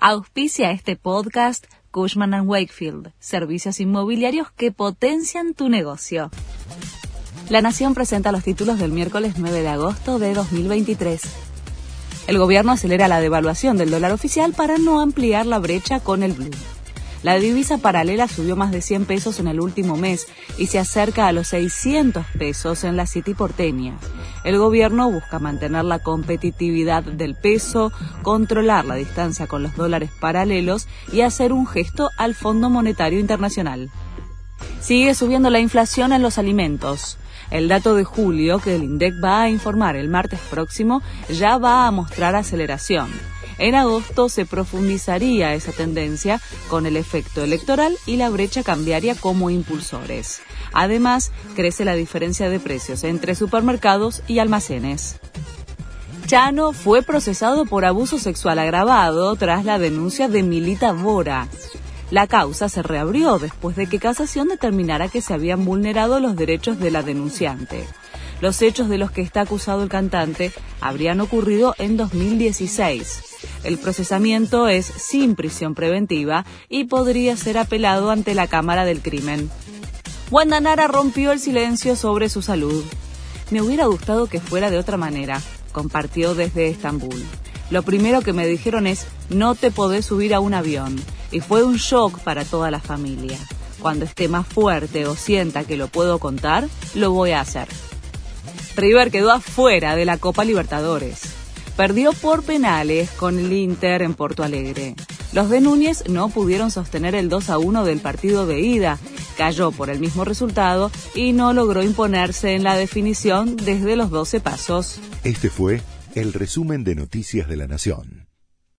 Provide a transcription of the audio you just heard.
Auspicia este podcast Cushman ⁇ Wakefield, servicios inmobiliarios que potencian tu negocio. La Nación presenta los títulos del miércoles 9 de agosto de 2023. El gobierno acelera la devaluación del dólar oficial para no ampliar la brecha con el blue. La divisa paralela subió más de 100 pesos en el último mes y se acerca a los 600 pesos en la City porteña. El gobierno busca mantener la competitividad del peso, controlar la distancia con los dólares paralelos y hacer un gesto al Fondo Monetario Internacional. Sigue subiendo la inflación en los alimentos. El dato de julio que el INDEC va a informar el martes próximo ya va a mostrar aceleración. En agosto se profundizaría esa tendencia con el efecto electoral y la brecha cambiaria como impulsores. Además, crece la diferencia de precios entre supermercados y almacenes. Chano fue procesado por abuso sexual agravado tras la denuncia de Milita Bora. La causa se reabrió después de que Casación determinara que se habían vulnerado los derechos de la denunciante. Los hechos de los que está acusado el cantante habrían ocurrido en 2016. El procesamiento es sin prisión preventiva y podría ser apelado ante la Cámara del Crimen. Wanda Nara rompió el silencio sobre su salud. Me hubiera gustado que fuera de otra manera, compartió desde Estambul. Lo primero que me dijeron es, no te podés subir a un avión. Y fue un shock para toda la familia. Cuando esté más fuerte o sienta que lo puedo contar, lo voy a hacer. River quedó afuera de la Copa Libertadores. Perdió por penales con el Inter en Porto Alegre. Los de Núñez no pudieron sostener el 2 a 1 del partido de ida, cayó por el mismo resultado y no logró imponerse en la definición desde los 12 pasos. Este fue el resumen de Noticias de la Nación.